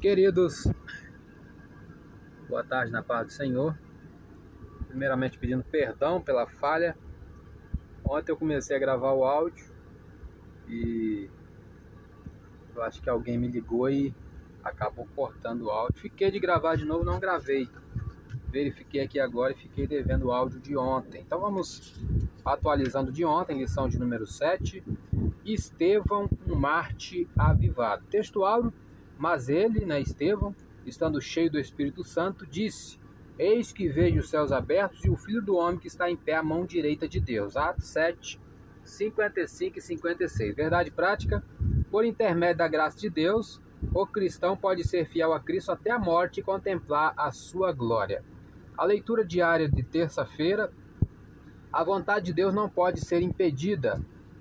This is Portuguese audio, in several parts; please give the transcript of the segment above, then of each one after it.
Queridos, boa tarde na paz do Senhor. Primeiramente pedindo perdão pela falha. Ontem eu comecei a gravar o áudio e eu acho que alguém me ligou e acabou cortando o áudio. Fiquei de gravar de novo, não gravei. Verifiquei aqui agora e fiquei devendo o áudio de ontem. Então vamos atualizando de ontem, lição de número 7. Estevão, um Marte avivado. Texto áudio, mas ele, né, Estevão, estando cheio do Espírito Santo, disse: Eis que vejo os céus abertos e o Filho do Homem que está em pé à mão direita de Deus. Atos 7, 55 e 56. Verdade prática, por intermédio da graça de Deus, o cristão pode ser fiel a Cristo até a morte e contemplar a sua glória. A leitura diária de terça-feira, a vontade de Deus não pode ser impedida.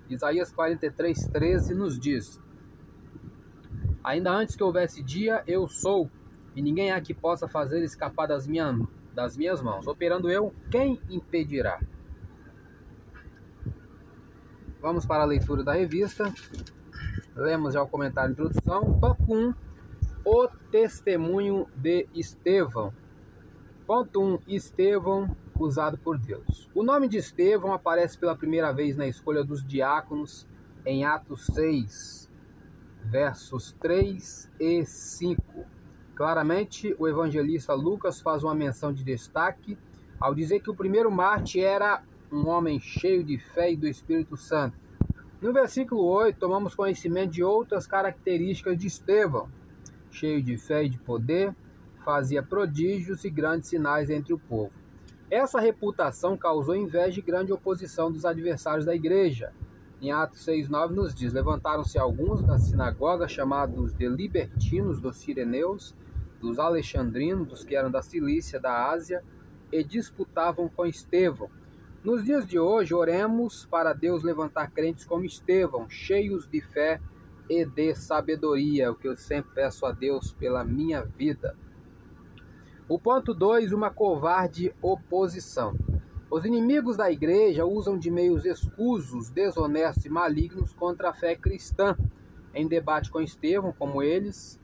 Isaías 43, 13 nos diz: Ainda antes que houvesse dia, eu sou, e ninguém há que possa fazer escapar das minhas, das minhas mãos. Operando eu, quem impedirá? Vamos para a leitura da revista. Lemos já o comentário de introdução. Tópico 1. O testemunho de Estevão. Ponto 1. Estevão, usado por Deus. O nome de Estevão aparece pela primeira vez na escolha dos diáconos em Atos 6, versos 3 e 5. Claramente, o evangelista Lucas faz uma menção de destaque ao dizer que o primeiro Marte era um homem cheio de fé e do Espírito Santo. No versículo 8, tomamos conhecimento de outras características de Estevão. Cheio de fé e de poder, fazia prodígios e grandes sinais entre o povo. Essa reputação causou inveja e grande oposição dos adversários da igreja. Em Atos 6,9 nos diz: Levantaram-se alguns da sinagoga, chamados de libertinos dos sireneus, dos alexandrinos, dos que eram da Cilícia, da Ásia, e disputavam com Estevão. Nos dias de hoje, oremos para Deus levantar crentes como Estevão, cheios de fé e de sabedoria, o que eu sempre peço a Deus pela minha vida. O ponto 2, uma covarde oposição. Os inimigos da igreja usam de meios escusos, desonestos e malignos contra a fé cristã. Em debate com Estevão, como eles,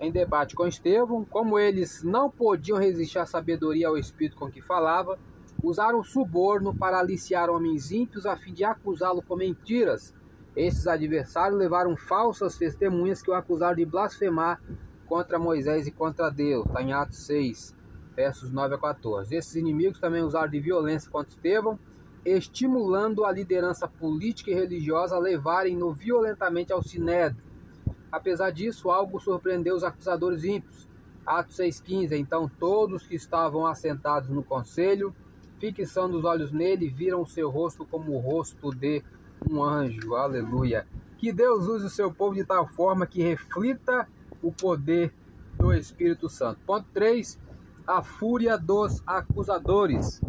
em debate com Estevão, como eles não podiam resistir à sabedoria ao espírito com que falava, usaram suborno para aliciar homens ímpios a fim de acusá-lo com mentiras. Esses adversários levaram falsas testemunhas que o acusaram de blasfemar contra Moisés e contra Deus. Está em Atos 6, versos 9 a 14. Esses inimigos também usaram de violência contra Estevão, estimulando a liderança política e religiosa a levarem-no violentamente ao sinédrio. Apesar disso, algo surpreendeu os acusadores ímpios. Atos 6,15 Então todos que estavam assentados no conselho fixando os olhos nele, viram o seu rosto como o rosto de um anjo. Aleluia. Que Deus use o seu povo de tal forma que reflita o poder do Espírito Santo. Ponto 3. A fúria dos acusadores.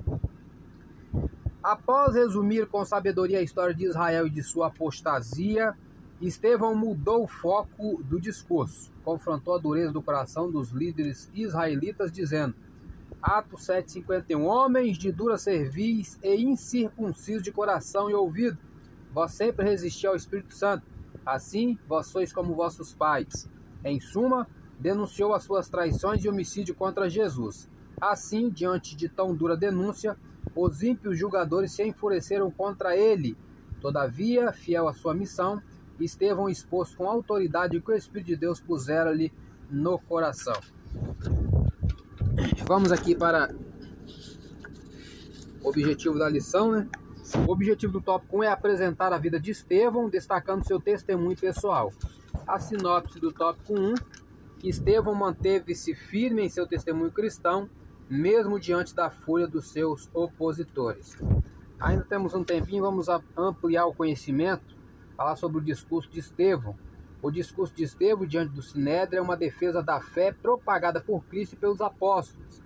Após resumir com sabedoria a história de Israel e de sua apostasia, Estevão mudou o foco do discurso, confrontou a dureza do coração dos líderes israelitas, dizendo: Atos 7,51 Homens de dura cerviz e incircuncisos de coração e ouvido, vós sempre resisti ao Espírito Santo, assim vós sois como vossos pais. Em suma, denunciou as suas traições e homicídio contra Jesus. Assim, diante de tão dura denúncia, os ímpios julgadores se enfureceram contra ele. Todavia, fiel à sua missão, Estevão expôs com autoridade o que o Espírito de Deus pusera-lhe no coração. Vamos aqui para o objetivo da lição, né? O objetivo do tópico 1 é apresentar a vida de Estevão, destacando seu testemunho pessoal. A sinopse do tópico 1: Estevão manteve-se firme em seu testemunho cristão, mesmo diante da fúria dos seus opositores. Ainda temos um tempinho, vamos ampliar o conhecimento, falar sobre o discurso de Estevão. O discurso de Estevão diante do Sinédrio é uma defesa da fé propagada por Cristo e pelos apóstolos.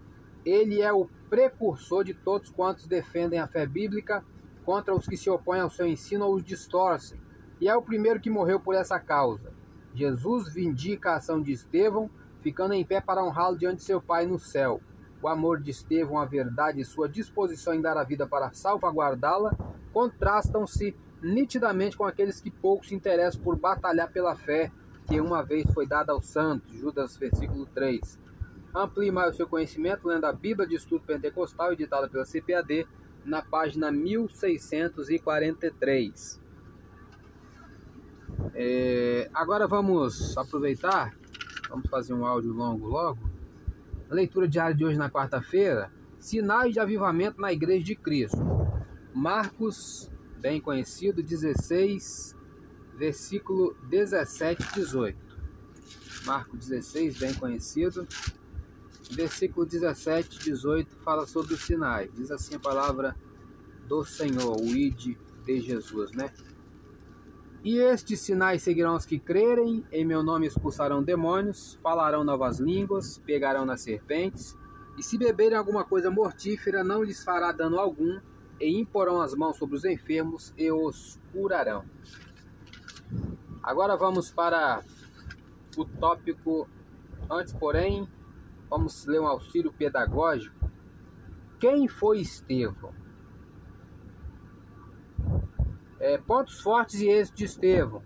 Ele é o precursor de todos quantos defendem a fé bíblica contra os que se opõem ao seu ensino ou os distorcem, e é o primeiro que morreu por essa causa. Jesus vindica a ação de Estevão, ficando em pé para honrá-lo diante de seu Pai no céu. O amor de Estevão, a verdade e sua disposição em dar a vida para salvaguardá-la contrastam-se nitidamente com aqueles que pouco se interessam por batalhar pela fé que uma vez foi dada aos santos, Judas versículo 3. Amplie mais o seu conhecimento lendo a Bíblia de Estudo Pentecostal, editada pela CPAD, na página 1643. É, agora vamos aproveitar, vamos fazer um áudio longo logo. Leitura diária de hoje na quarta-feira, sinais de avivamento na Igreja de Cristo. Marcos, bem conhecido, 16, versículo 17 e 18. Marcos 16, bem conhecido, versículo 17 e 18 fala sobre os sinais. Diz assim a palavra do Senhor, o id de Jesus, né? E estes sinais seguirão os que crerem, em meu nome expulsarão demônios, falarão novas línguas, pegarão nas serpentes, e se beberem alguma coisa mortífera, não lhes fará dano algum, e imporão as mãos sobre os enfermos e os curarão. Agora vamos para o tópico. Antes, porém, vamos ler um auxílio pedagógico. Quem foi Estevão? É, pontos fortes e êxitos de Estevão.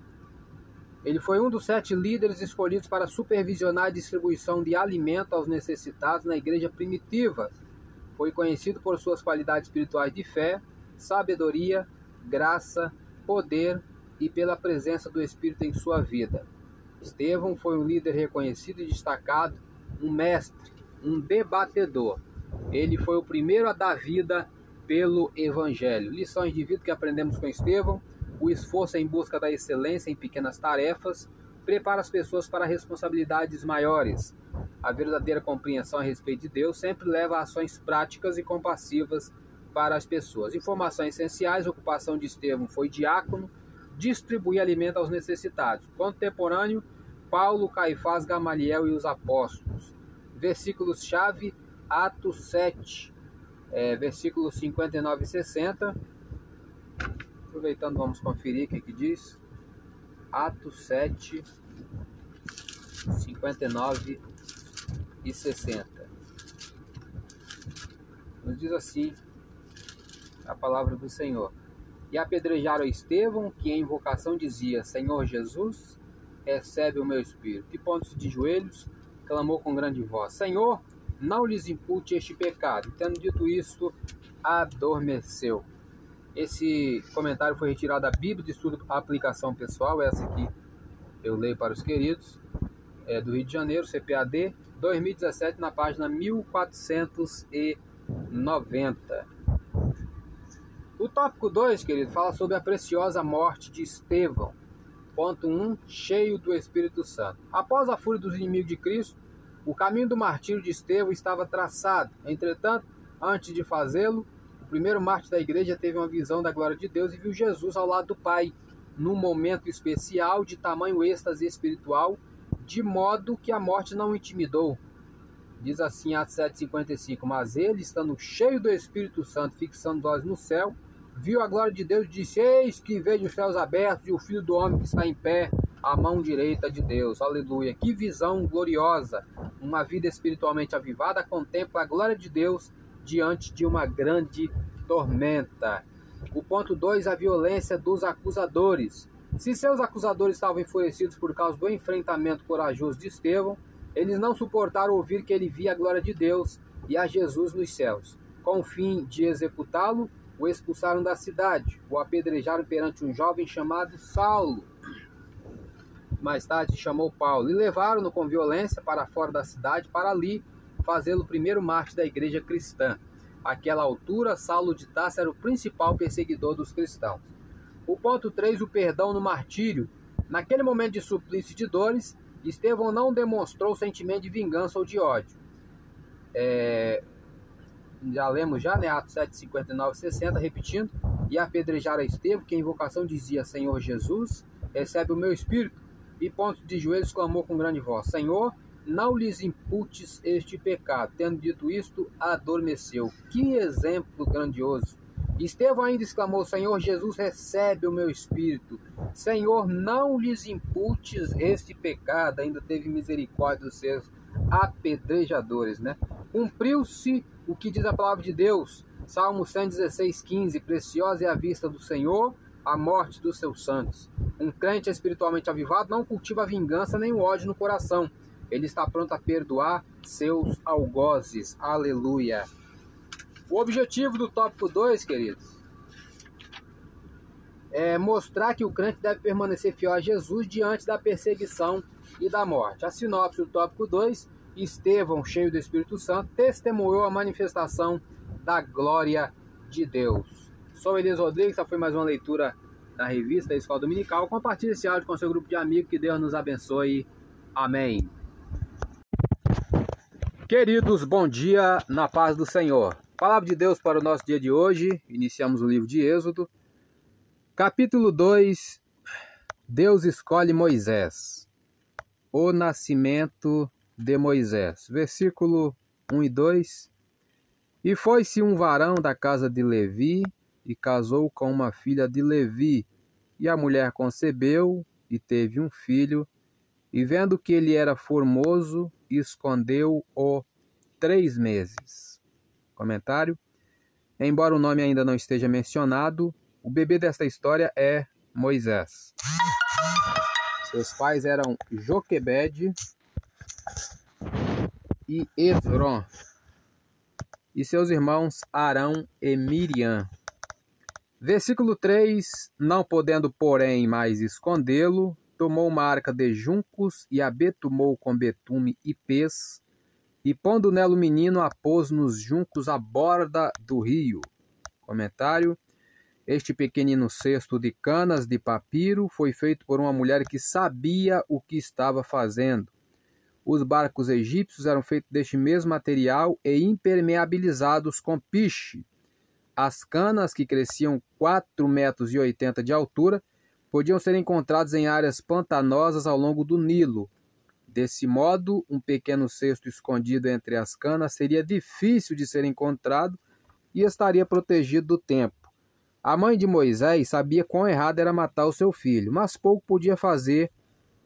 Ele foi um dos sete líderes escolhidos para supervisionar a distribuição de alimento aos necessitados na igreja primitiva. Foi conhecido por suas qualidades espirituais de fé, sabedoria, graça, poder e pela presença do Espírito em sua vida. Estevão foi um líder reconhecido e destacado, um mestre, um debatedor. Ele foi o primeiro a dar vida pelo Evangelho. Lições de vida que aprendemos com Estevão: o esforço em busca da excelência em pequenas tarefas prepara as pessoas para responsabilidades maiores. A verdadeira compreensão a respeito de Deus sempre leva a ações práticas e compassivas para as pessoas. Informações essenciais: a ocupação de Estevão foi diácono, distribuir alimento aos necessitados. Contemporâneo: Paulo, Caifás, Gamaliel e os apóstolos. Versículos-chave: Atos 7, é, versículos 59 e 60. Aproveitando, vamos conferir o que, que diz. Atos 7, 59 e 60. Nos diz assim a palavra do Senhor. E apedrejaram Estevão, que em invocação dizia: Senhor Jesus, recebe o meu espírito. E pontos de joelhos, clamou com grande voz: Senhor, não lhes impute este pecado. Tendo dito isto, adormeceu. Esse comentário foi retirado da Bíblia de Estudo Aplicação Pessoal, essa aqui eu leio para os queridos, é do Rio de Janeiro, CPAD, 2017, na página 1490. O tópico 2, querido, fala sobre a preciosa morte de Estevão. Ponto 1, um, cheio do Espírito Santo. Após a fúria dos inimigos de Cristo, o caminho do martírio de Estevão estava traçado. Entretanto, antes de fazê-lo, o primeiro mártir da igreja teve uma visão da glória de Deus e viu Jesus ao lado do Pai, num momento especial de tamanho êxtase espiritual, de modo que a morte não o intimidou. Diz assim Atos 7,55: Mas ele, estando cheio do Espírito Santo, fixando os olhos no céu, viu a glória de Deus e disse: Eis que vejo os céus abertos e o Filho do Homem que está em pé à mão direita de Deus. Aleluia. Que visão gloriosa. Uma vida espiritualmente avivada contempla a glória de Deus diante de uma grande tormenta. O ponto 2, a violência dos acusadores. Se seus acusadores estavam enfurecidos por causa do enfrentamento corajoso de Estevão, eles não suportaram ouvir que ele via a glória de Deus e a Jesus nos céus. Com o fim de executá-lo, o expulsaram da cidade, o apedrejaram perante um jovem chamado Saulo mais tarde chamou Paulo e levaram-no com violência para fora da cidade para ali fazê-lo o primeiro mártir da igreja cristã. Àquela altura, Saulo de Tarso era o principal perseguidor dos cristãos. O ponto 3, o perdão no martírio. Naquele momento de suplício e de dores, Estevão não demonstrou sentimento de vingança ou de ódio. É, já lemos já, né, Atos 7, 59 e 60, repetindo, e apedrejaram Estevão, que em invocação dizia, Senhor Jesus, recebe o meu espírito e pontos de joelhos clamou com grande voz: Senhor, não lhes imputes este pecado. Tendo dito isto, adormeceu. Que exemplo grandioso! Estevão ainda exclamou: Senhor Jesus, recebe o meu espírito. Senhor, não lhes imputes este pecado. Ainda teve misericórdia dos seus apedrejadores, né? Cumpriu-se o que diz a palavra de Deus. Salmo 116, 15: Preciosa é a vista do Senhor a morte dos seus santos. Um crente espiritualmente avivado não cultiva a vingança nem o ódio no coração. Ele está pronto a perdoar seus algozes. Aleluia. O objetivo do tópico 2, queridos, é mostrar que o crente deve permanecer fiel a Jesus diante da perseguição e da morte. A sinopse do tópico 2, Estevão, cheio do Espírito Santo, testemunhou a manifestação da glória de Deus. Sou Elias Rodrigues, essa foi mais uma leitura da revista Escola Dominical. Compartilhe esse áudio com seu grupo de amigos, que Deus nos abençoe. Amém. Queridos, bom dia na paz do Senhor. Palavra de Deus para o nosso dia de hoje. Iniciamos o livro de Êxodo. Capítulo 2. Deus escolhe Moisés. O nascimento de Moisés. Versículo 1 e 2. E foi-se um varão da casa de Levi e casou com uma filha de Levi. E a mulher concebeu e teve um filho. E vendo que ele era formoso, escondeu-o três meses. Comentário. Embora o nome ainda não esteja mencionado, o bebê desta história é Moisés. Seus pais eram Joquebede e Esron, e seus irmãos Arão e Miriam. Versículo 3: Não podendo, porém, mais escondê-lo, tomou uma arca de juncos e a betumou com betume e pez, e pondo nela o menino, a pôs nos juncos à borda do rio. Comentário: Este pequenino cesto de canas de papiro foi feito por uma mulher que sabia o que estava fazendo. Os barcos egípcios eram feitos deste mesmo material e impermeabilizados com piche. As canas, que cresciam 4,80 metros de altura, podiam ser encontrados em áreas pantanosas ao longo do Nilo. Desse modo, um pequeno cesto escondido entre as canas seria difícil de ser encontrado e estaria protegido do tempo. A mãe de Moisés sabia quão errado era matar o seu filho, mas pouco podia fazer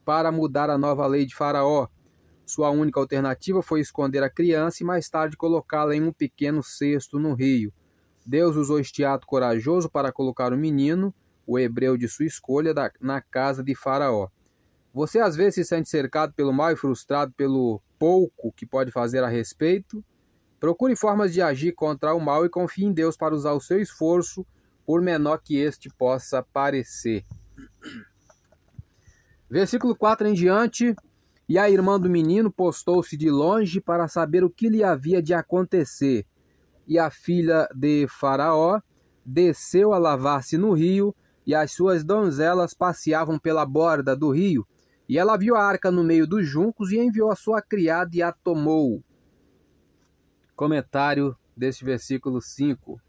para mudar a nova lei de Faraó. Sua única alternativa foi esconder a criança e mais tarde colocá-la em um pequeno cesto no rio. Deus usou este ato corajoso para colocar o menino o hebreu de sua escolha na casa de Faraó. Você às vezes se sente cercado pelo mal e frustrado pelo pouco que pode fazer a respeito? Procure formas de agir contra o mal e confie em Deus para usar o seu esforço, por menor que este possa parecer. Versículo 4 em diante. E a irmã do menino postou-se de longe para saber o que lhe havia de acontecer. E a filha de Faraó desceu a lavar-se no rio e as suas donzelas passeavam pela borda do rio. E ela viu a arca no meio dos juncos e enviou a sua criada e a tomou. Comentário deste versículo 5.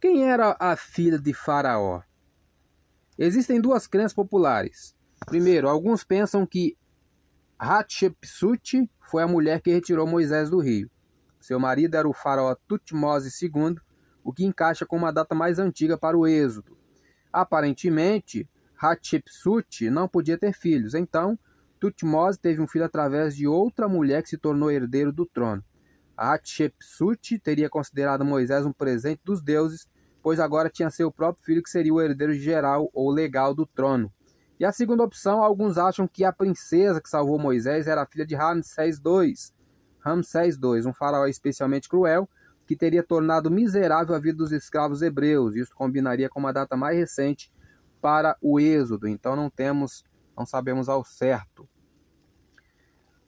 Quem era a filha de Faraó? Existem duas crenças populares. Primeiro, alguns pensam que Hatshepsut foi a mulher que retirou Moisés do rio. Seu marido era o faraó Tutmose II, o que encaixa com uma data mais antiga para o êxodo. Aparentemente, Hatshepsut não podia ter filhos, então Tutmose teve um filho através de outra mulher que se tornou herdeiro do trono. Hatshepsut teria considerado Moisés um presente dos deuses, pois agora tinha seu próprio filho que seria o herdeiro geral ou legal do trono. E a segunda opção, alguns acham que a princesa que salvou Moisés era a filha de Ramsés II. Ramsés II, um faraó especialmente cruel, que teria tornado miserável a vida dos escravos hebreus. Isso combinaria com uma data mais recente para o êxodo. Então não temos, não sabemos ao certo.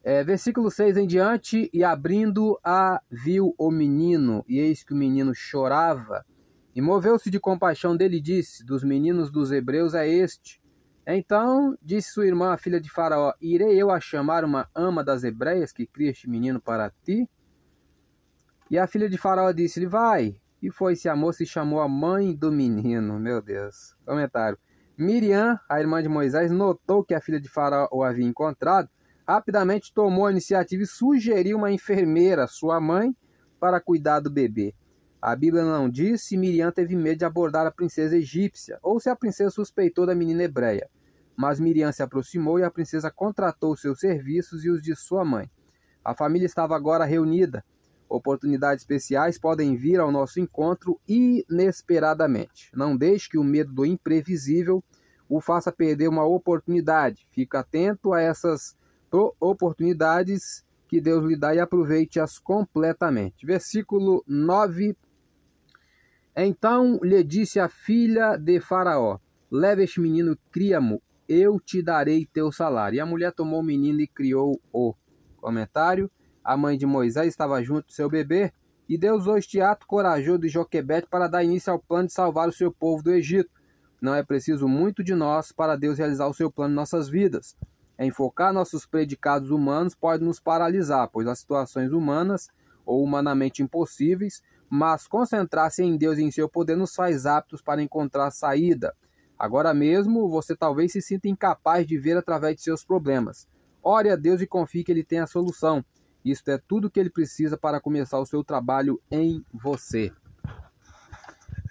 É, versículo 6 em diante, e abrindo a viu o menino, e eis que o menino chorava, e moveu-se de compaixão dele e disse, dos meninos dos hebreus é este. Então disse sua irmã, a filha de Faraó, irei eu a chamar uma ama das hebreias que cria este menino para ti? E a filha de Faraó disse-lhe: Vai. E foi-se a moça e chamou a mãe do menino. Meu Deus. Comentário. Miriam, a irmã de Moisés, notou que a filha de Faraó o havia encontrado, rapidamente tomou a iniciativa e sugeriu uma enfermeira, sua mãe, para cuidar do bebê. A Bíblia não diz se Miriam teve medo de abordar a princesa egípcia ou se a princesa suspeitou da menina hebreia. Mas Miriam se aproximou e a princesa contratou seus serviços e os de sua mãe. A família estava agora reunida Oportunidades especiais podem vir ao nosso encontro inesperadamente. Não deixe que o medo do imprevisível o faça perder uma oportunidade. Fique atento a essas oportunidades que Deus lhe dá e aproveite-as completamente. Versículo 9. Então lhe disse a filha de Faraó: Leve este menino, cria-mo, eu te darei teu salário. E a mulher tomou o menino e criou-o. Comentário: A mãe de Moisés estava junto do seu bebê e Deus usou este ato corajoso de Joquebede para dar início ao plano de salvar o seu povo do Egito. Não é preciso muito de nós para Deus realizar o seu plano em nossas vidas. Enfocar nossos predicados humanos pode nos paralisar, pois as situações humanas ou humanamente impossíveis, mas concentrar-se em Deus e em seu poder nos faz aptos para encontrar saída. Agora mesmo, você talvez se sinta incapaz de ver através de seus problemas. Ore a Deus e confie que Ele tem a solução. Isto é tudo que Ele precisa para começar o seu trabalho em você.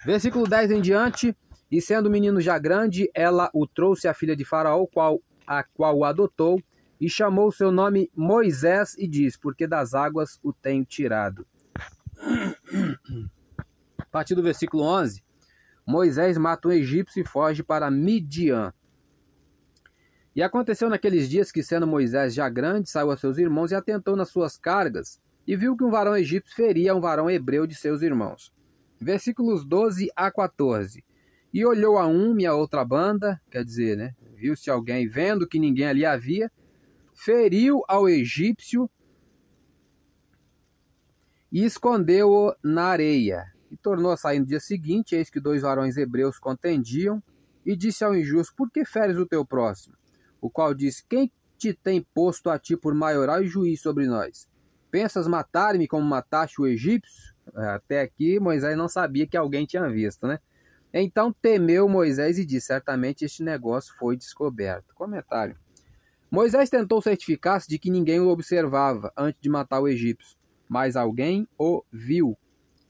Versículo 10 em diante. E sendo o menino já grande, ela o trouxe à filha de Faraó, qual, a qual o adotou, e chamou seu nome Moisés, e diz: Porque das águas o tenho tirado. A partir do versículo 11. Moisés mata um egípcio e foge para Midian. E aconteceu naqueles dias que, sendo Moisés já grande, saiu a seus irmãos e atentou nas suas cargas, e viu que um varão egípcio feria um varão hebreu de seus irmãos. Versículos 12 a 14. E olhou a um e a outra banda, quer dizer, né? Viu-se alguém vendo que ninguém ali havia, feriu ao egípcio e escondeu-o na areia. E tornou a sair no dia seguinte, eis que dois varões hebreus contendiam, e disse ao injusto: Por que feres o teu próximo? O qual disse: Quem te tem posto a ti por maioral e juiz sobre nós? Pensas matar-me como mataste o egípcio? Até aqui Moisés não sabia que alguém tinha visto, né? Então temeu Moisés e disse: Certamente este negócio foi descoberto. Comentário. Moisés tentou certificar-se de que ninguém o observava antes de matar o egípcio, mas alguém o viu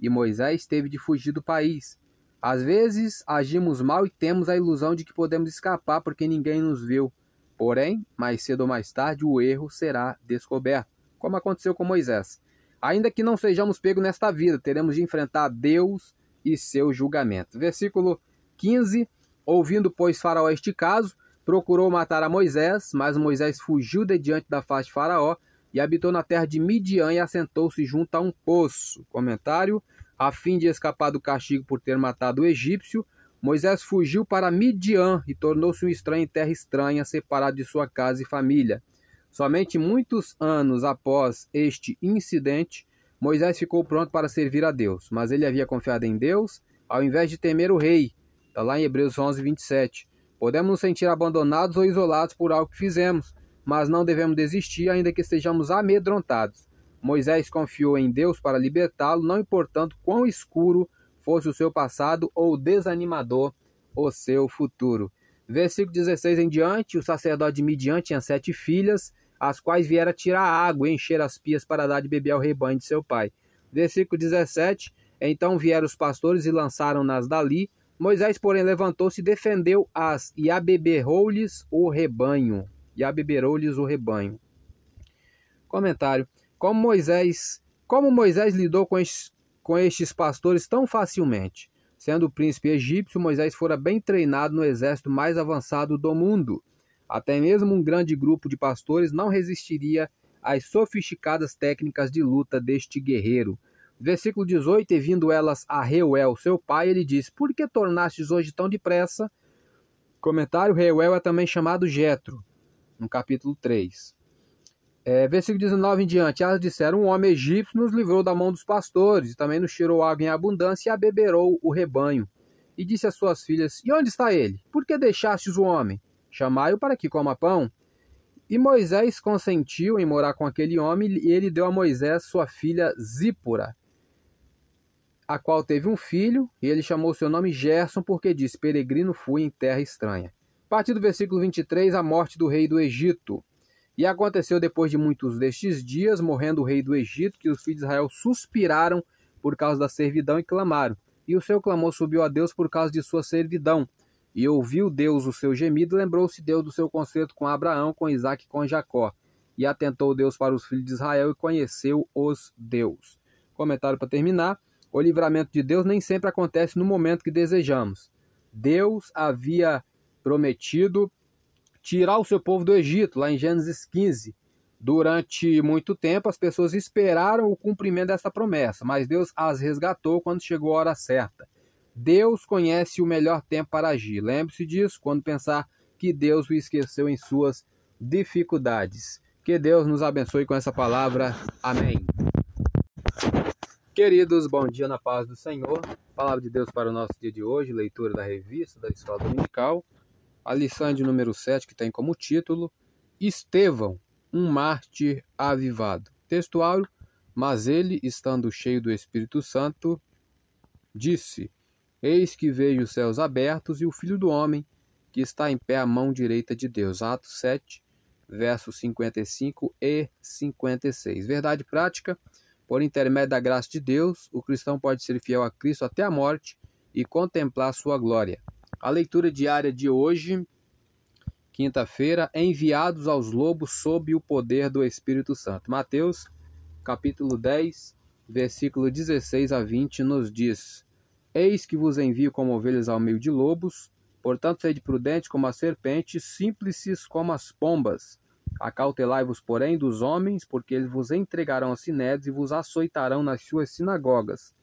e Moisés teve de fugir do país. Às vezes agimos mal e temos a ilusão de que podemos escapar porque ninguém nos viu. Porém, mais cedo ou mais tarde, o erro será descoberto, como aconteceu com Moisés. Ainda que não sejamos pegos nesta vida, teremos de enfrentar Deus e seu julgamento. Versículo 15: Ouvindo, pois, Faraó este caso, procurou matar a Moisés, mas Moisés fugiu de diante da face de Faraó e habitou na terra de Midian e assentou-se junto a um poço. Comentário: a fim de escapar do castigo por ter matado o egípcio, Moisés fugiu para Midian e tornou-se um estranho em terra estranha, separado de sua casa e família. Somente muitos anos após este incidente, Moisés ficou pronto para servir a Deus, mas ele havia confiado em Deus ao invés de temer o rei. Está lá em Hebreus 11, 27. Podemos nos sentir abandonados ou isolados por algo que fizemos, mas não devemos desistir, ainda que estejamos amedrontados. Moisés confiou em Deus para libertá-lo, não importando quão escuro fosse o seu passado ou desanimador o seu futuro. Versículo 16 em diante: o sacerdote de Midian tinha sete filhas, as quais viera tirar água e encher as pias para dar de beber ao rebanho de seu pai. Versículo 17: Então vieram os pastores e lançaram-nas dali. Moisés, porém, levantou-se e defendeu-as e abeberrou-lhes o rebanho e abeberou-lhes o rebanho. Comentário: Como Moisés, como Moisés lidou com estes, com estes pastores tão facilmente? Sendo príncipe egípcio, Moisés fora bem treinado no exército mais avançado do mundo. Até mesmo um grande grupo de pastores não resistiria às sofisticadas técnicas de luta deste guerreiro. Versículo 18: E vindo elas a Reuel, seu pai, ele disse: Por que tornastes hoje tão depressa? Comentário: Reuel é também chamado Jetro, no capítulo 3. É, versículo 19 em diante, elas disseram, um homem egípcio nos livrou da mão dos pastores, e também nos tirou água em abundância e abeberou o rebanho. E disse às suas filhas, e onde está ele? Por que deixastes o homem? Chamai-o para que coma pão. E Moisés consentiu em morar com aquele homem, e ele deu a Moisés sua filha Zípora, a qual teve um filho, e ele chamou seu nome Gerson, porque disse, peregrino fui em terra estranha. A partir do versículo 23, a morte do rei do Egito. E aconteceu depois de muitos destes dias, morrendo o rei do Egito, que os filhos de Israel suspiraram por causa da servidão e clamaram. E o seu clamor subiu a Deus por causa de sua servidão. E ouviu Deus o seu gemido, lembrou-se Deus do seu concerto com Abraão, com Isaac e com Jacó. E atentou Deus para os filhos de Israel e conheceu os Deus. Comentário para terminar. O livramento de Deus nem sempre acontece no momento que desejamos. Deus havia prometido tirar o seu povo do Egito, lá em Gênesis 15. Durante muito tempo, as pessoas esperaram o cumprimento dessa promessa, mas Deus as resgatou quando chegou a hora certa. Deus conhece o melhor tempo para agir. Lembre-se disso quando pensar que Deus o esqueceu em suas dificuldades. Que Deus nos abençoe com essa palavra. Amém. Queridos, bom dia na paz do Senhor. Palavra de Deus para o nosso dia de hoje, leitura da revista da Escola Dominical. A lição de número 7, que tem como título Estevão, um mártir avivado. Textual, mas ele, estando cheio do Espírito Santo, disse: Eis que vejo os céus abertos e o Filho do Homem, que está em pé à mão direita de Deus. Atos 7, versos 55 e 56. Verdade prática por intermédio da graça de Deus, o cristão pode ser fiel a Cristo até a morte e contemplar sua glória. A leitura diária de hoje, quinta-feira, é enviados aos lobos sob o poder do Espírito Santo. Mateus, capítulo 10, versículo 16 a 20, nos diz: Eis que vos envio como ovelhas ao meio de lobos, portanto sede prudentes como as serpentes, simples como as pombas. Acautelai-vos, porém, dos homens, porque eles vos entregarão a sinédrios e vos açoitarão nas suas sinagogas.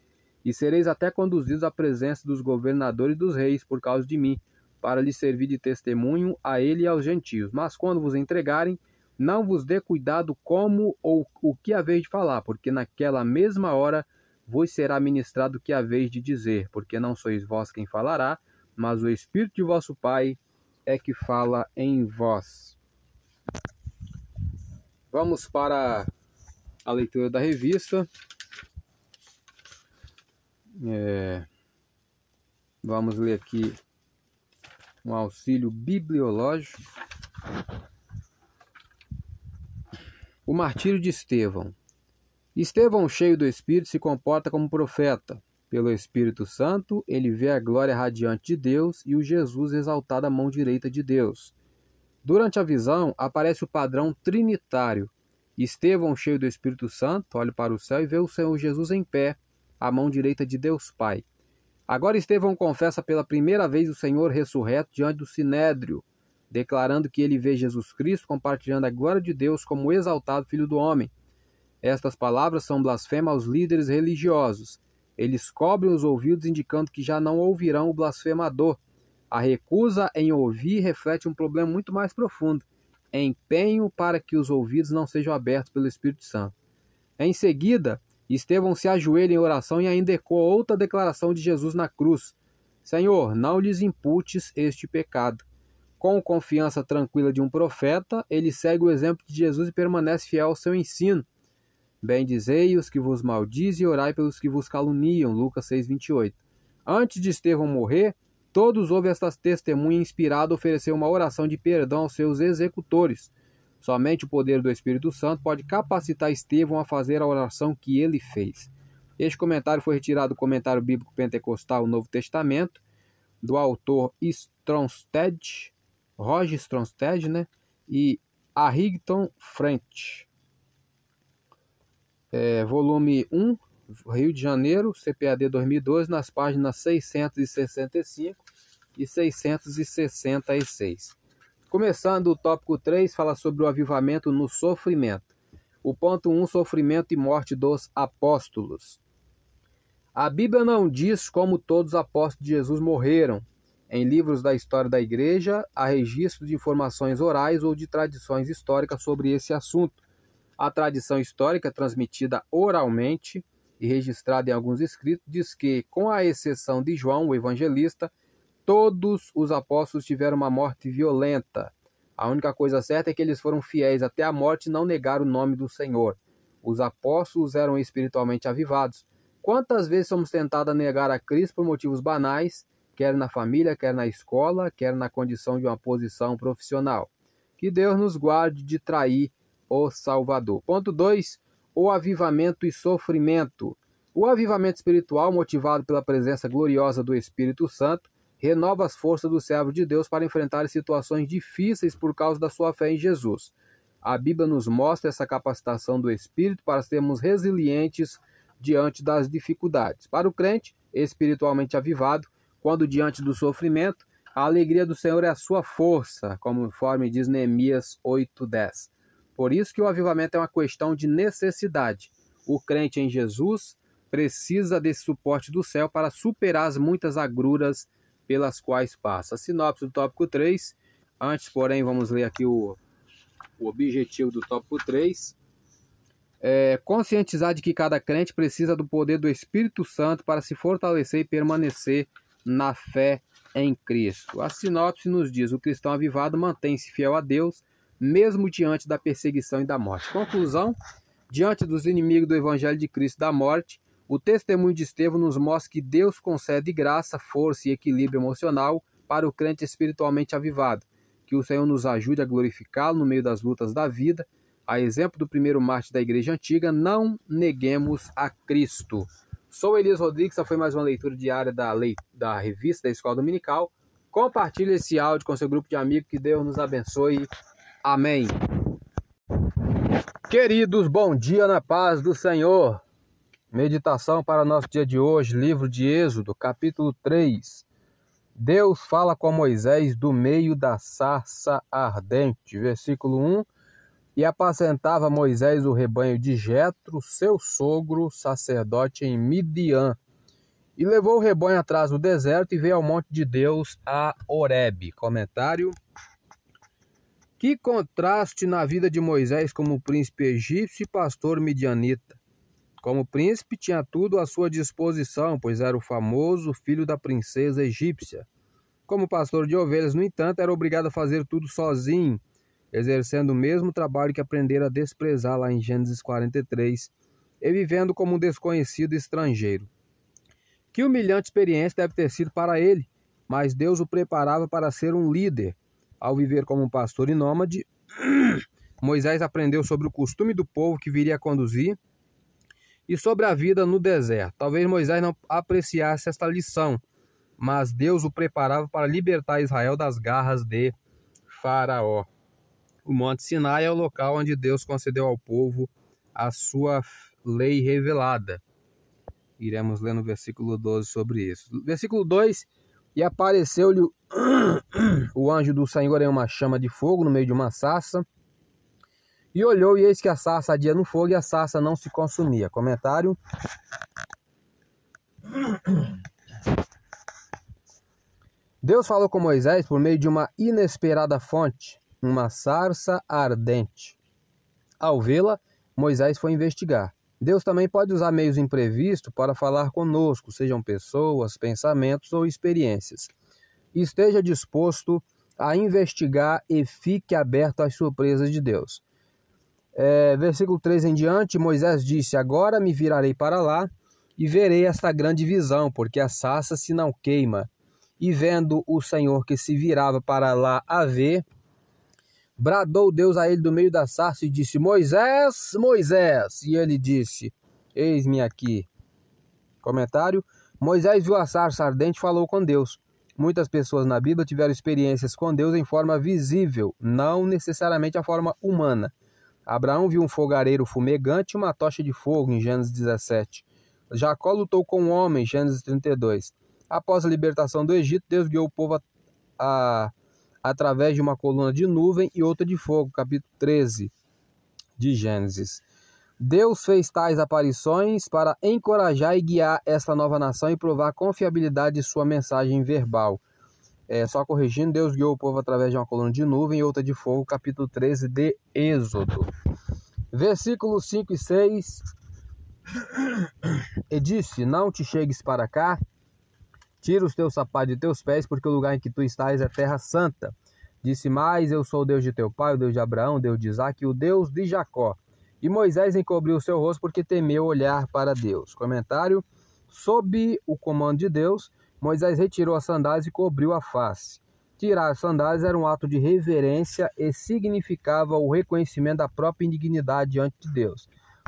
E sereis até conduzidos à presença dos governadores e dos reis por causa de mim, para lhes servir de testemunho a ele e aos gentios. Mas quando vos entregarem, não vos dê cuidado como ou o que haveis de falar, porque naquela mesma hora vos será ministrado o que haveis de dizer, porque não sois vós quem falará, mas o Espírito de vosso Pai é que fala em vós. Vamos para a leitura da revista. É, vamos ler aqui um auxílio bibliológico. O martírio de Estevão. Estevão, cheio do Espírito, se comporta como profeta. Pelo Espírito Santo, ele vê a glória radiante de Deus e o Jesus exaltado à mão direita de Deus. Durante a visão, aparece o padrão trinitário. Estevão, cheio do Espírito Santo, olha para o céu e vê o Senhor Jesus em pé, à mão direita de Deus Pai. Agora Estevão confessa pela primeira vez o Senhor ressurreto diante do Sinédrio, declarando que ele vê Jesus Cristo compartilhando a glória de Deus como exaltado Filho do Homem. Estas palavras são blasfema aos líderes religiosos. Eles cobrem os ouvidos, indicando que já não ouvirão o blasfemador, a recusa em ouvir reflete um problema muito mais profundo: empenho para que os ouvidos não sejam abertos pelo Espírito Santo. Em seguida, Estevão se ajoelha em oração e ainda ecoa outra declaração de Jesus na cruz: Senhor, não lhes imputes este pecado. Com confiança tranquila de um profeta, ele segue o exemplo de Jesus e permanece fiel ao seu ensino. Bendizei os que vos maldizem e orai pelos que vos caluniam. Lucas 6,28. Antes de Estevão morrer, Todos ouvem esta testemunha inspirada oferecer uma oração de perdão aos seus executores. Somente o poder do Espírito Santo pode capacitar Estevão a fazer a oração que ele fez. Este comentário foi retirado do comentário bíblico pentecostal Novo Testamento, do autor Stronsted, Roger Stronsted, né? E Harrington French. É, volume 1, Rio de Janeiro, CPAD 2012, nas páginas 665 e 666. Começando o tópico 3, fala sobre o avivamento no sofrimento. O ponto 1, sofrimento e morte dos apóstolos. A Bíblia não diz como todos os apóstolos de Jesus morreram. Em livros da história da igreja, há registros de informações orais ou de tradições históricas sobre esse assunto. A tradição histórica transmitida oralmente e registrado em alguns escritos, diz que, com a exceção de João, o evangelista, todos os apóstolos tiveram uma morte violenta. A única coisa certa é que eles foram fiéis até a morte e não negaram o nome do Senhor. Os apóstolos eram espiritualmente avivados. Quantas vezes somos tentados a negar a Cristo por motivos banais, quer na família, quer na escola, quer na condição de uma posição profissional? Que Deus nos guarde de trair o Salvador. Ponto 2 o avivamento e sofrimento. O avivamento espiritual, motivado pela presença gloriosa do Espírito Santo, renova as forças do servo de Deus para enfrentar situações difíceis por causa da sua fé em Jesus. A Bíblia nos mostra essa capacitação do Espírito para sermos resilientes diante das dificuldades. Para o crente espiritualmente avivado, quando diante do sofrimento, a alegria do Senhor é a sua força, conforme diz Neemias 8:10. Por isso que o avivamento é uma questão de necessidade. O crente em Jesus precisa desse suporte do céu para superar as muitas agruras pelas quais passa. A sinopse do tópico 3. Antes, porém, vamos ler aqui o, o objetivo do tópico 3. É, conscientizar de que cada crente precisa do poder do Espírito Santo para se fortalecer e permanecer na fé em Cristo. A sinopse nos diz: o cristão avivado mantém-se fiel a Deus, mesmo diante da perseguição e da morte. Conclusão: diante dos inimigos do Evangelho de Cristo da morte, o testemunho de Estevão nos mostra que Deus concede graça, força e equilíbrio emocional para o crente espiritualmente avivado. Que o Senhor nos ajude a glorificá-lo no meio das lutas da vida. A exemplo do primeiro mártir da igreja antiga, não neguemos a Cristo. Sou Elias Rodrigues, essa foi mais uma leitura diária da, lei, da revista da Escola Dominical. Compartilhe esse áudio com seu grupo de amigos, que Deus nos abençoe. Amém. Queridos, bom dia na paz do Senhor. Meditação para nosso dia de hoje, livro de Êxodo, capítulo 3. Deus fala com Moisés do meio da sarça ardente, versículo 1. E apacentava Moisés o rebanho de Jetro, seu sogro, sacerdote em Midian. E levou o rebanho atrás do deserto e veio ao monte de Deus a Horebe. Comentário. Que contraste na vida de Moisés como príncipe egípcio e pastor midianita. Como príncipe, tinha tudo à sua disposição, pois era o famoso filho da princesa egípcia. Como pastor de ovelhas, no entanto, era obrigado a fazer tudo sozinho, exercendo o mesmo trabalho que aprendera a desprezar lá em Gênesis 43, e vivendo como um desconhecido estrangeiro. Que humilhante experiência deve ter sido para ele, mas Deus o preparava para ser um líder. Ao viver como um pastor e nômade, Moisés aprendeu sobre o costume do povo que viria a conduzir e sobre a vida no deserto. Talvez Moisés não apreciasse esta lição, mas Deus o preparava para libertar Israel das garras de Faraó. O Monte Sinai é o local onde Deus concedeu ao povo a sua lei revelada. Iremos ler no versículo 12 sobre isso. Versículo 2: E apareceu-lhe o anjo do Senhor em uma chama de fogo no meio de uma sarça e olhou, e eis que a sarça adia no fogo, e a sarça não se consumia. Comentário. Deus falou com Moisés por meio de uma inesperada fonte, uma sarça ardente. Ao vê-la, Moisés foi investigar. Deus também pode usar meios imprevistos para falar conosco, sejam pessoas, pensamentos ou experiências. Esteja disposto a investigar e fique aberto às surpresas de Deus. É, versículo 3 em diante, Moisés disse: Agora me virarei para lá e verei esta grande visão, porque a sarça se não queima. E vendo o Senhor que se virava para lá a ver, bradou Deus a ele do meio da sarça e disse: Moisés, Moisés! E ele disse: Eis-me aqui. Comentário: Moisés viu a sarça ardente e falou com Deus. Muitas pessoas na Bíblia tiveram experiências com Deus em forma visível, não necessariamente a forma humana. Abraão viu um fogareiro fumegante e uma tocha de fogo em Gênesis 17. Jacó lutou com um homem, Gênesis 32. Após a libertação do Egito, Deus guiou o povo a, a, através de uma coluna de nuvem e outra de fogo, capítulo 13 de Gênesis. Deus fez tais aparições para encorajar e guiar esta nova nação e provar a confiabilidade de sua mensagem verbal. É, só corrigindo, Deus guiou o povo através de uma coluna de nuvem e outra de fogo, capítulo 13 de Êxodo. Versículos 5 e 6. E disse: Não te chegues para cá, tira os teus sapatos de teus pés, porque o lugar em que tu estás é terra santa. Disse mais: Eu sou o Deus de teu pai, o Deus de Abraão, o Deus de Isaac e o Deus de Jacó. E Moisés encobriu o seu rosto porque temeu olhar para Deus. Comentário: Sob o comando de Deus, Moisés retirou as sandálias e cobriu a face. Tirar as sandálias era um ato de reverência e significava o reconhecimento da própria indignidade diante de Deus.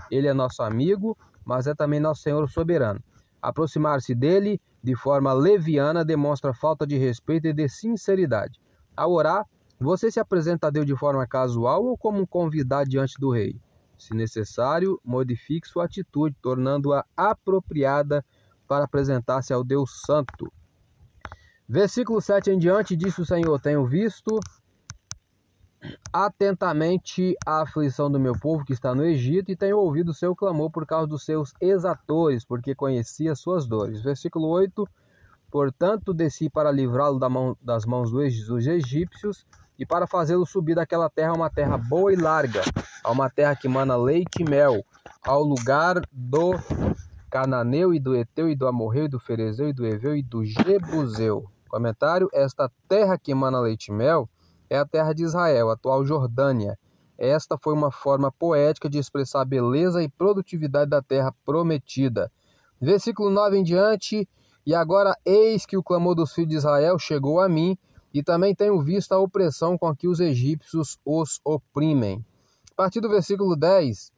Ele é nosso amigo, mas é também nosso Senhor soberano. Aproximar-se dele de forma leviana demonstra falta de respeito e de sinceridade. Ao orar, você se apresenta a Deus de forma casual ou como um convidado diante do rei? Se necessário, modifique sua atitude, tornando-a apropriada para apresentar-se ao Deus Santo. Versículo 7 em diante, disse o Senhor: Tenho visto atentamente a aflição do meu povo que está no Egito e tenho ouvido o seu clamor por causa dos seus exatores, porque conheci as suas dores. Versículo 8: Portanto, desci para livrá-lo das mãos dos egípcios e para fazê-lo subir daquela terra a uma terra boa e larga, a uma terra que mana leite e mel, ao lugar do Cananeu e do Eteu e do Amorreu e do Ferezeu e do Eveu e do Jebuseu. Comentário: Esta terra que emana leite e mel é a terra de Israel, atual Jordânia. Esta foi uma forma poética de expressar a beleza e produtividade da terra prometida. Versículo 9 em diante: E agora eis que o clamor dos filhos de Israel chegou a mim, e também tenho visto a opressão com que os egípcios os oprimem. A partir do versículo 10,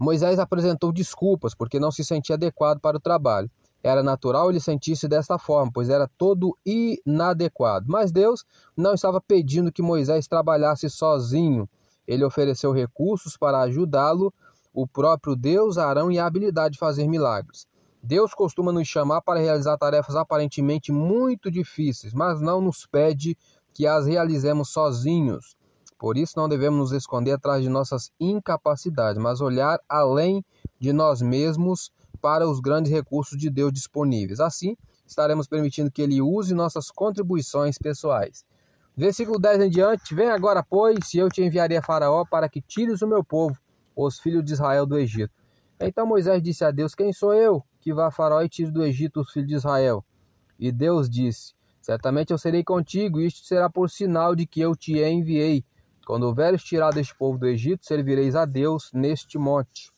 Moisés apresentou desculpas porque não se sentia adequado para o trabalho. Era natural ele sentisse desta forma, pois era todo inadequado. Mas Deus não estava pedindo que Moisés trabalhasse sozinho. Ele ofereceu recursos para ajudá-lo, o próprio Deus, Arão e a habilidade de fazer milagres. Deus costuma nos chamar para realizar tarefas aparentemente muito difíceis, mas não nos pede que as realizemos sozinhos. Por isso, não devemos nos esconder atrás de nossas incapacidades, mas olhar além de nós mesmos para os grandes recursos de Deus disponíveis. Assim, estaremos permitindo que Ele use nossas contribuições pessoais. Versículo 10 em diante: Vem agora, pois, e eu te enviarei a Faraó para que tires o meu povo, os filhos de Israel, do Egito. Então Moisés disse a Deus: Quem sou eu que vá a Faraó e tire do Egito os filhos de Israel? E Deus disse: Certamente eu serei contigo, e isto será por sinal de que eu te enviei. Quando houveres tirado este povo do Egito, servireis a Deus neste monte.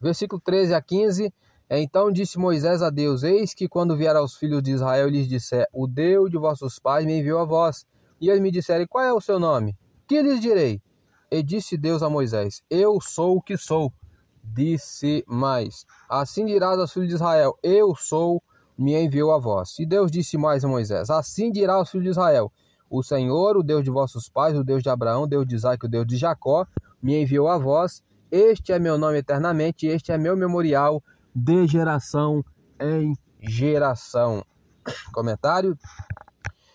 Versículo 13 a 15. Então disse Moisés a Deus: Eis que quando vier aos filhos de Israel lhes disser: O Deus de vossos pais me enviou a vós. E eles me disserem: Qual é o seu nome? Que lhes direi? E disse Deus a Moisés: Eu sou o que sou. Disse mais: Assim dirás aos filhos de Israel: Eu sou, me enviou a vós. E Deus disse mais a Moisés: Assim dirá aos filhos de Israel: O Senhor, o Deus de vossos pais, o Deus de Abraão, o Deus de Isaac, o Deus de Jacó, me enviou a vós este é meu nome eternamente, este é meu memorial de geração em geração. Comentário: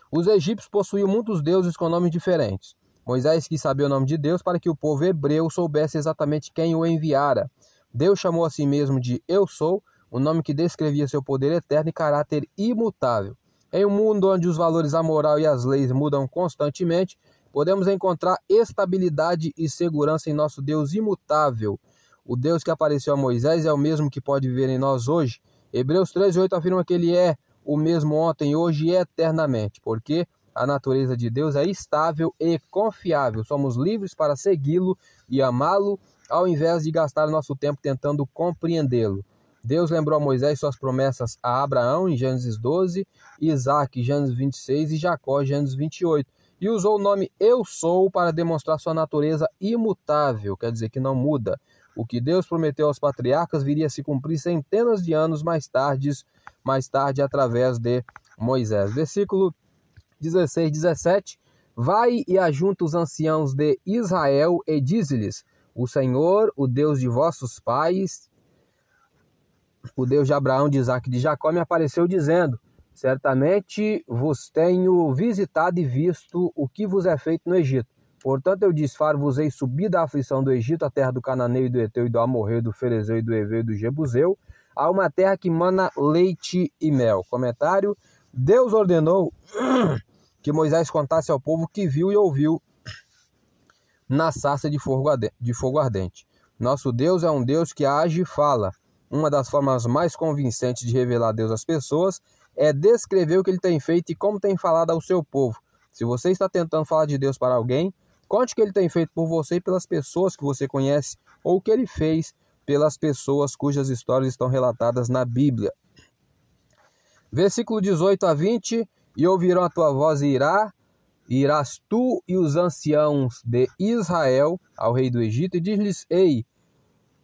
Os egípcios possuíam muitos deuses com nomes diferentes. Moisés quis saber o nome de Deus para que o povo hebreu soubesse exatamente quem o enviara. Deus chamou a si mesmo de Eu Sou, o um nome que descrevia seu poder eterno e caráter imutável. Em um mundo onde os valores a moral e as leis mudam constantemente, podemos encontrar estabilidade e segurança em nosso Deus imutável. O Deus que apareceu a Moisés é o mesmo que pode viver em nós hoje. Hebreus 13:8 afirma que ele é o mesmo ontem, hoje e eternamente, porque a natureza de Deus é estável e confiável. Somos livres para segui-lo e amá-lo, ao invés de gastar nosso tempo tentando compreendê-lo. Deus lembrou a Moisés suas promessas a Abraão em Gênesis 12, Isaac em Gênesis 26 e Jacó em Gênesis 28 e usou o nome Eu Sou para demonstrar sua natureza imutável, quer dizer que não muda. O que Deus prometeu aos patriarcas viria a se cumprir centenas de anos mais tarde, mais tarde através de Moisés. Versículo 16, 17. Vai e ajunta os anciãos de Israel e diz-lhes: O Senhor, o Deus de vossos pais, o Deus de Abraão, de Isaac e de Jacó, me apareceu dizendo: Certamente vos tenho visitado e visto o que vos é feito no Egito. Portanto, eu disfar-vos-ei subir da aflição do Egito, a terra do Cananeu e do Eteu e do Amorreu, do Ferezeu e do Eveu e do Jebuseu, a uma terra que mana leite e mel. Comentário: Deus ordenou que Moisés contasse ao povo que viu e ouviu na sarça de fogo ardente. Nosso Deus é um Deus que age e fala. Uma das formas mais convincentes de revelar Deus às pessoas é descrever o que ele tem feito e como tem falado ao seu povo. Se você está tentando falar de Deus para alguém, conte o que ele tem feito por você e pelas pessoas que você conhece, ou o que ele fez pelas pessoas cujas histórias estão relatadas na Bíblia. Versículo 18 a 20: E ouvirão a tua voz e irá, irás tu e os anciãos de Israel ao rei do Egito, e diz-lhes: Ei,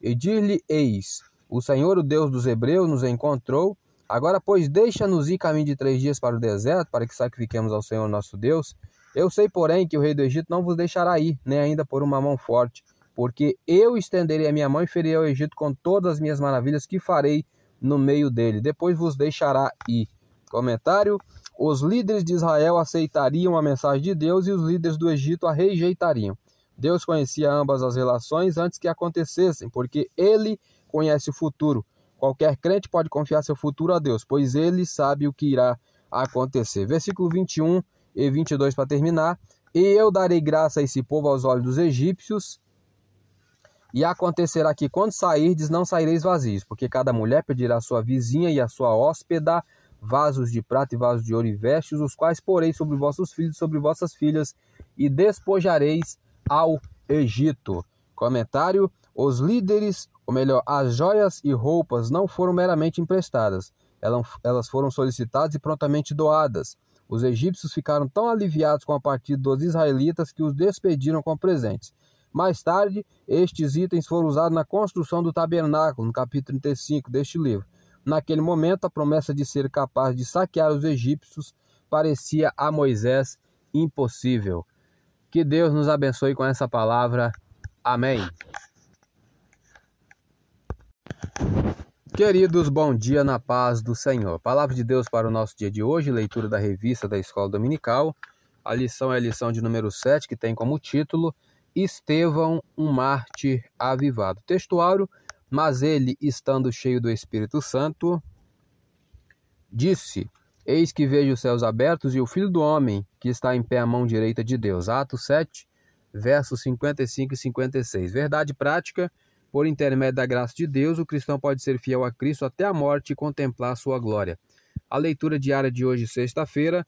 e dir-lhe eis, o Senhor, o Deus dos Hebreus, nos encontrou Agora, pois, deixa-nos ir caminho de três dias para o deserto, para que sacrifiquemos ao Senhor nosso Deus. Eu sei, porém, que o rei do Egito não vos deixará ir, nem ainda por uma mão forte. porque eu estenderei a minha mão e ferirei ao Egito com todas as minhas maravilhas que farei no meio dele. Depois vos deixará ir. Comentário: Os líderes de Israel aceitariam a mensagem de Deus e os líderes do Egito a rejeitariam. Deus conhecia ambas as relações antes que acontecessem, porque ele conhece o futuro. Qualquer crente pode confiar seu futuro a Deus, pois ele sabe o que irá acontecer. Versículo 21 e 22 para terminar. E eu darei graça a esse povo aos olhos dos egípcios, e acontecerá que quando sairdes, não saireis vazios, porque cada mulher pedirá a sua vizinha e a sua hóspeda vasos de prata e vasos de ouro e vestes, os quais porei sobre vossos filhos e sobre vossas filhas, e despojareis ao Egito. Comentário: Os líderes, ou melhor, as joias e roupas não foram meramente emprestadas, elas foram solicitadas e prontamente doadas. Os egípcios ficaram tão aliviados com a partida dos israelitas que os despediram com presentes. Mais tarde, estes itens foram usados na construção do tabernáculo, no capítulo 35 deste livro. Naquele momento, a promessa de ser capaz de saquear os egípcios parecia a Moisés impossível. Que Deus nos abençoe com essa palavra. Amém. Queridos, bom dia na paz do Senhor. Palavra de Deus para o nosso dia de hoje, leitura da revista da Escola Dominical. A lição é a lição de número 7, que tem como título Estevão, um mártir avivado. Textuário, mas ele, estando cheio do Espírito Santo, disse: Eis que vejo os céus abertos e o Filho do Homem, que está em pé à mão direita de Deus. Atos 7, versos 55 e 56. Verdade prática, por intermédio da graça de Deus, o cristão pode ser fiel a Cristo até a morte e contemplar sua glória. A leitura diária de hoje, sexta-feira,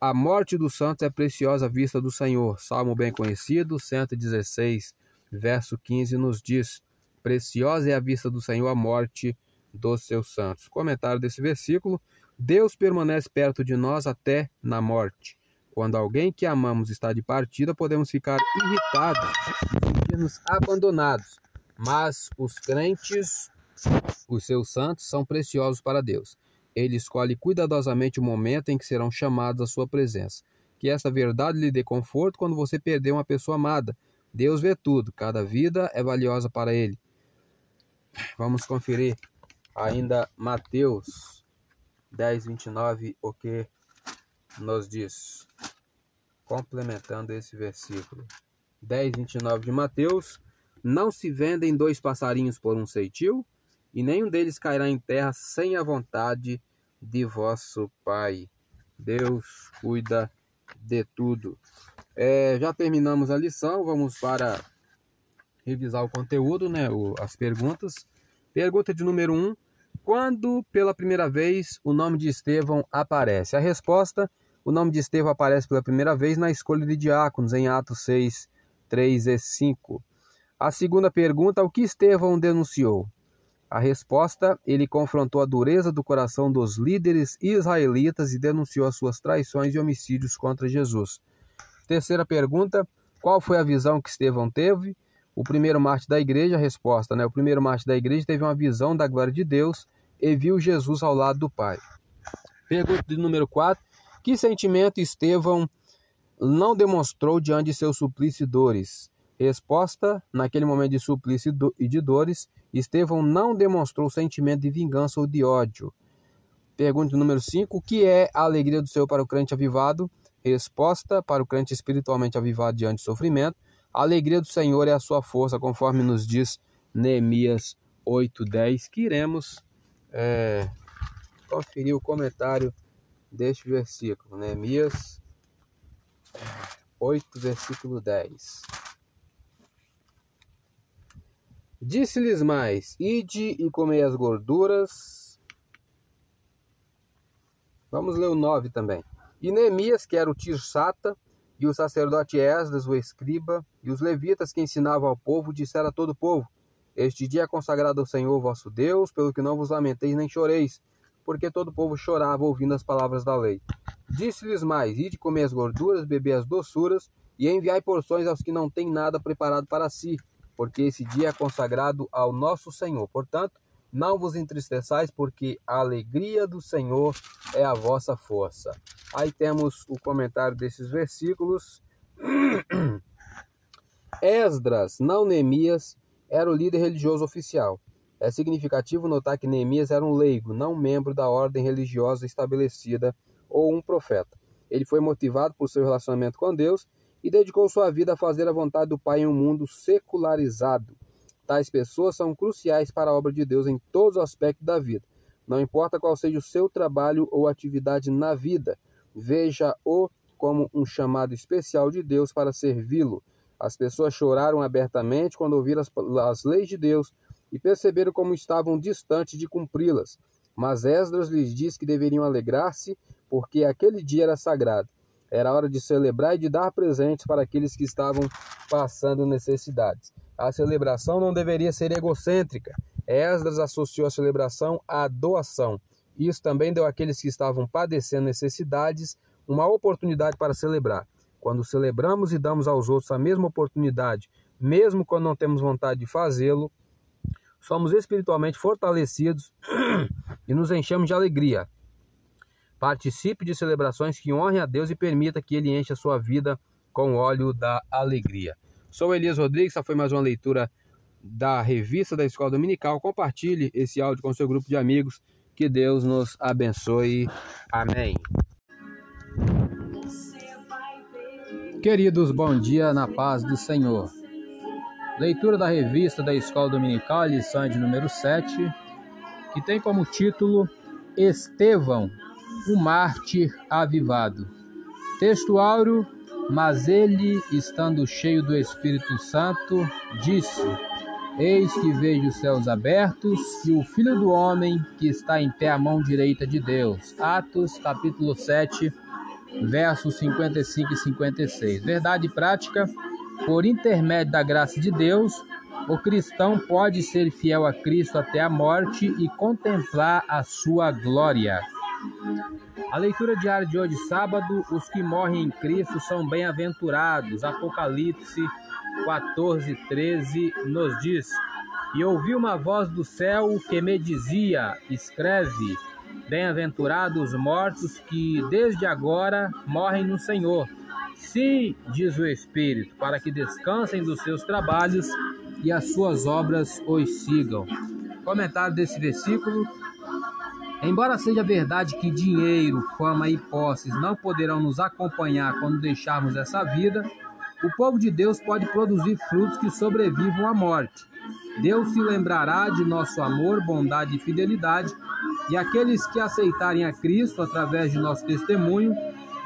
a morte dos santos é preciosa à vista do Senhor. Salmo bem conhecido, 116, verso 15, nos diz: Preciosa é a vista do Senhor a morte dos seus santos. Comentário desse versículo Deus permanece perto de nós até na morte. Quando alguém que amamos está de partida, podemos ficar irritados sentir-nos abandonados. Mas os crentes, os seus santos, são preciosos para Deus. Ele escolhe cuidadosamente o momento em que serão chamados à sua presença. Que esta verdade lhe dê conforto quando você perder uma pessoa amada. Deus vê tudo, cada vida é valiosa para ele. Vamos conferir ainda Mateus 10, 29, o que nos diz, complementando esse versículo. 10, 29 de Mateus: Não se vendem dois passarinhos por um ceitil, e nenhum deles cairá em terra sem a vontade de vosso Pai. Deus cuida de tudo. É, já terminamos a lição, vamos para revisar o conteúdo, né? O, as perguntas. Pergunta de número 1. Um, quando pela primeira vez o nome de Estevão aparece? A resposta: o nome de Estevão aparece pela primeira vez na escolha de diáconos, em Atos 6, 3 e 5. A segunda pergunta: o que Estevão denunciou? A resposta: ele confrontou a dureza do coração dos líderes israelitas e denunciou as suas traições e homicídios contra Jesus. Terceira pergunta: qual foi a visão que Estevão teve? O primeiro mártir da igreja, a resposta, né? O primeiro mártir da igreja teve uma visão da glória de Deus e viu Jesus ao lado do Pai. Pergunta de número 4. Que sentimento Estevão não demonstrou diante de seus suplício e dores? Resposta: Naquele momento de suplício e de dores, Estevão não demonstrou sentimento de vingança ou de ódio. Pergunta número 5. O que é a alegria do Senhor para o crente avivado? Resposta: Para o crente espiritualmente avivado diante do sofrimento, a alegria do Senhor é a sua força, conforme nos diz Neemias 8:10, que iremos é, conferir o comentário deste versículo, Neemias 8, versículo 10. Disse-lhes mais: Ide e comei as gorduras. Vamos ler o 9 também. E Neemias, que era o Tirsata, e o sacerdote Esdras, o escriba, e os levitas que ensinavam ao povo, disseram a todo o povo: Este dia é consagrado ao Senhor vosso Deus, pelo que não vos lamenteis nem choreis, porque todo o povo chorava ouvindo as palavras da lei. Disse-lhes mais: Ide comer as gorduras, beber as doçuras, e enviai porções aos que não têm nada preparado para si, porque esse dia é consagrado ao nosso Senhor. Portanto, não vos entristeçais, porque a alegria do Senhor é a vossa força. Aí temos o comentário desses versículos. Esdras, não Neemias, era o líder religioso oficial. É significativo notar que Neemias era um leigo, não membro da ordem religiosa estabelecida ou um profeta. Ele foi motivado por seu relacionamento com Deus e dedicou sua vida a fazer a vontade do Pai em um mundo secularizado. Tais pessoas são cruciais para a obra de Deus em todos os aspectos da vida. Não importa qual seja o seu trabalho ou atividade na vida, veja-o como um chamado especial de Deus para servi-lo. As pessoas choraram abertamente quando ouviram as, as leis de Deus e perceberam como estavam distantes de cumpri-las. Mas Esdras lhes disse que deveriam alegrar-se, porque aquele dia era sagrado. Era hora de celebrar e de dar presentes para aqueles que estavam passando necessidades. A celebração não deveria ser egocêntrica. Esdras associou a celebração à doação. Isso também deu àqueles que estavam padecendo necessidades uma oportunidade para celebrar. Quando celebramos e damos aos outros a mesma oportunidade, mesmo quando não temos vontade de fazê-lo, somos espiritualmente fortalecidos e nos enchemos de alegria. Participe de celebrações que honrem a Deus e permita que Ele encha a sua vida com o óleo da alegria. Sou Elias Rodrigues, essa foi mais uma leitura da revista da Escola Dominical. Compartilhe esse áudio com seu grupo de amigos. Que Deus nos abençoe. Amém. Queridos, bom dia na paz do Senhor. Leitura da revista da Escola Dominical, lição de número 7, que tem como título Estevão, o mártir avivado. Texto áureo, mas ele, estando cheio do Espírito Santo, disse: Eis que vejo os céus abertos e o Filho do Homem que está em pé à mão direita de Deus. Atos, capítulo 7, versos 55 e 56. Verdade prática, por intermédio da graça de Deus, o cristão pode ser fiel a Cristo até a morte e contemplar a sua glória. A leitura diária de hoje, sábado, os que morrem em Cristo são bem-aventurados. Apocalipse 14, 13 nos diz: E ouvi uma voz do céu que me dizia: Escreve, bem-aventurados os mortos que desde agora morrem no Senhor. Sim, diz o Espírito, para que descansem dos seus trabalhos e as suas obras os sigam. Comentário desse versículo Embora seja verdade que dinheiro, fama e posses não poderão nos acompanhar quando deixarmos essa vida, o povo de Deus pode produzir frutos que sobrevivam à morte. Deus se lembrará de nosso amor, bondade e fidelidade, e aqueles que aceitarem a Cristo através de nosso testemunho,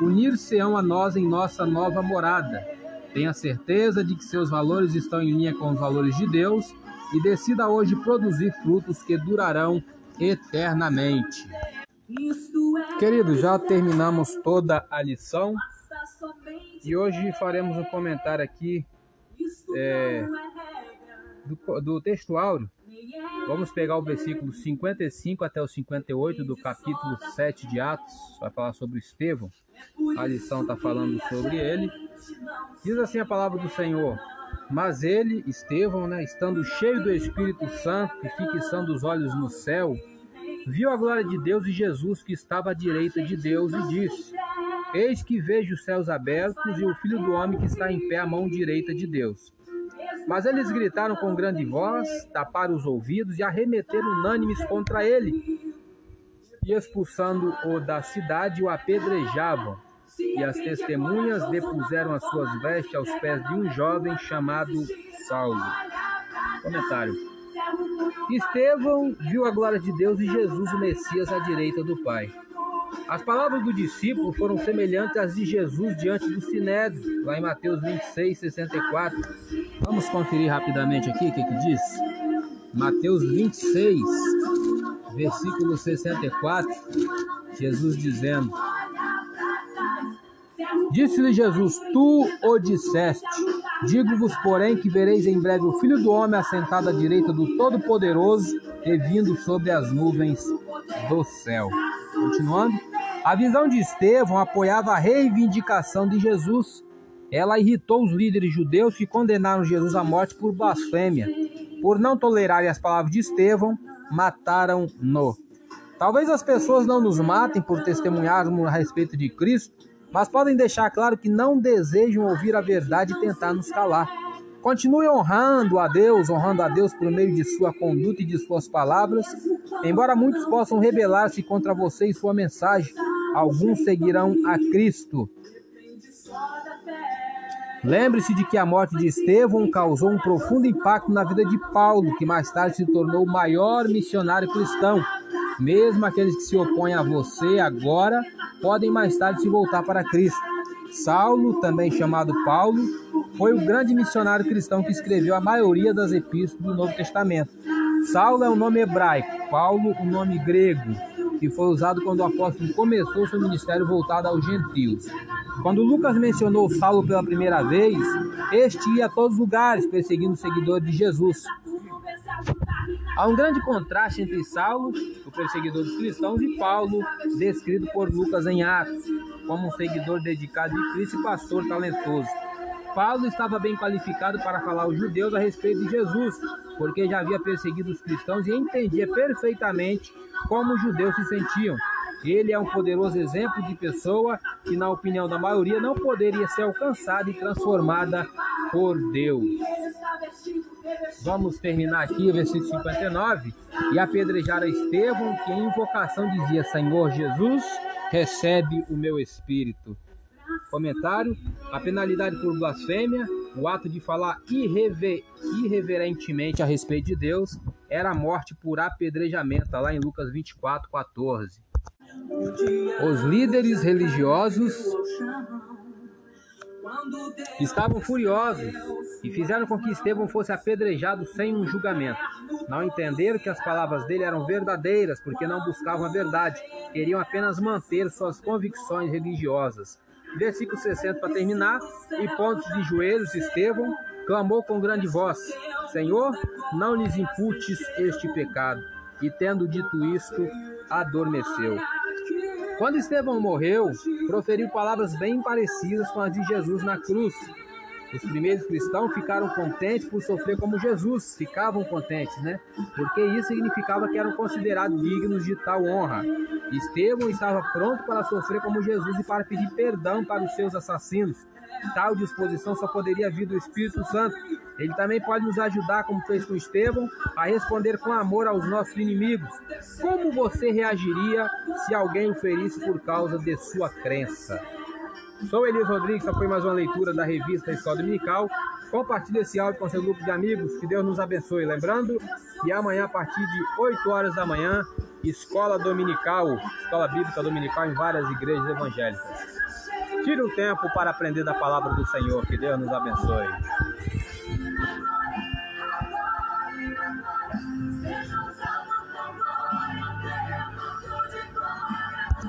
unir-se-ão a nós em nossa nova morada. Tenha certeza de que seus valores estão em linha com os valores de Deus e decida hoje produzir frutos que durarão eternamente. Queridos, já terminamos toda a lição e hoje faremos um comentário aqui é, do, do texto áureo. Vamos pegar o versículo 55 até o 58 do capítulo 7 de Atos, vai falar sobre Estevão. A lição está falando sobre ele. Diz assim a palavra do Senhor: mas ele, Estevão, né, estando cheio do Espírito Santo e fixando os olhos no céu, viu a glória de Deus e Jesus que estava à direita de Deus e disse: Eis que vejo os céus abertos e o Filho do Homem que está em pé à mão direita de Deus. Mas eles gritaram com grande voz, taparam os ouvidos e arremeteram unânimes contra ele. E expulsando-o da cidade, o apedrejavam e as testemunhas depuseram as suas vestes aos pés de um jovem chamado Saulo. Comentário. Estevão viu a glória de Deus e Jesus, o Messias, à direita do Pai. As palavras do discípulo foram semelhantes às de Jesus diante do Sinédrio, lá em Mateus 26, 64. Vamos conferir rapidamente aqui o que, que diz. Mateus 26, versículo 64, Jesus dizendo: Disse-lhe Jesus: Tu o disseste. Digo-vos, porém, que vereis em breve o Filho do Homem assentado à direita do Todo-Poderoso e vindo sobre as nuvens do céu. Continuando. A visão de Estevão apoiava a reivindicação de Jesus. Ela irritou os líderes judeus que condenaram Jesus à morte por blasfêmia. Por não tolerarem as palavras de Estevão, mataram-no. Talvez as pessoas não nos matem por testemunharmos a respeito de Cristo, mas podem deixar claro que não desejam ouvir a verdade e tentar nos calar. Continue honrando a Deus, honrando a Deus por meio de sua conduta e de suas palavras. Embora muitos possam rebelar-se contra você e sua mensagem, alguns seguirão a Cristo. Lembre-se de que a morte de Estevão causou um profundo impacto na vida de Paulo, que mais tarde se tornou o maior missionário cristão. Mesmo aqueles que se opõem a você agora podem mais tarde se voltar para Cristo. Saulo, também chamado Paulo, foi o grande missionário cristão que escreveu a maioria das epístolas do Novo Testamento. Saulo é um nome hebraico, Paulo, um nome grego, que foi usado quando o apóstolo começou seu ministério voltado aos gentios. Quando Lucas mencionou Saulo pela primeira vez, este ia a todos os lugares perseguindo os seguidores de Jesus. Há um grande contraste entre Saulo, o perseguidor dos cristãos, e Paulo, descrito por Lucas em Atos, como um seguidor dedicado de Cristo e pastor talentoso. Paulo estava bem qualificado para falar aos judeus a respeito de Jesus, porque já havia perseguido os cristãos e entendia perfeitamente como os judeus se sentiam. Ele é um poderoso exemplo de pessoa que, na opinião da maioria, não poderia ser alcançada e transformada por Deus. Vamos terminar aqui o versículo 59. E apedrejar a Estevão, que em invocação dizia: Senhor Jesus, recebe o meu espírito. Comentário: a penalidade por blasfêmia, o ato de falar irrever, irreverentemente a respeito de Deus, era a morte por apedrejamento, tá lá em Lucas 24, 14. Os líderes religiosos estavam furiosos e fizeram com que Estevão fosse apedrejado sem um julgamento. Não entenderam que as palavras dele eram verdadeiras, porque não buscavam a verdade, queriam apenas manter suas convicções religiosas. Versículo 60 para terminar. E pontos de joelhos, Estevão clamou com grande voz: Senhor, não lhes imputes este pecado. E tendo dito isto, adormeceu. Quando Estevão morreu, proferiu palavras bem parecidas com as de Jesus na cruz. Os primeiros cristãos ficaram contentes por sofrer como Jesus, ficavam contentes, né? Porque isso significava que eram considerados dignos de tal honra. Estevão estava pronto para sofrer como Jesus e para pedir perdão para os seus assassinos. Tal disposição só poderia vir do Espírito Santo. Ele também pode nos ajudar, como fez com Estevão, a responder com amor aos nossos inimigos. Como você reagiria se alguém o ferisse por causa de sua crença? Sou Elias Rodrigues, essa foi mais uma leitura da revista Escola Dominical. Compartilhe esse áudio com seu grupo de amigos, que Deus nos abençoe. Lembrando que amanhã, a partir de 8 horas da manhã, Escola Dominical, Escola Bíblica Dominical em várias igrejas evangélicas. Tire um tempo para aprender da palavra do Senhor, que Deus nos abençoe.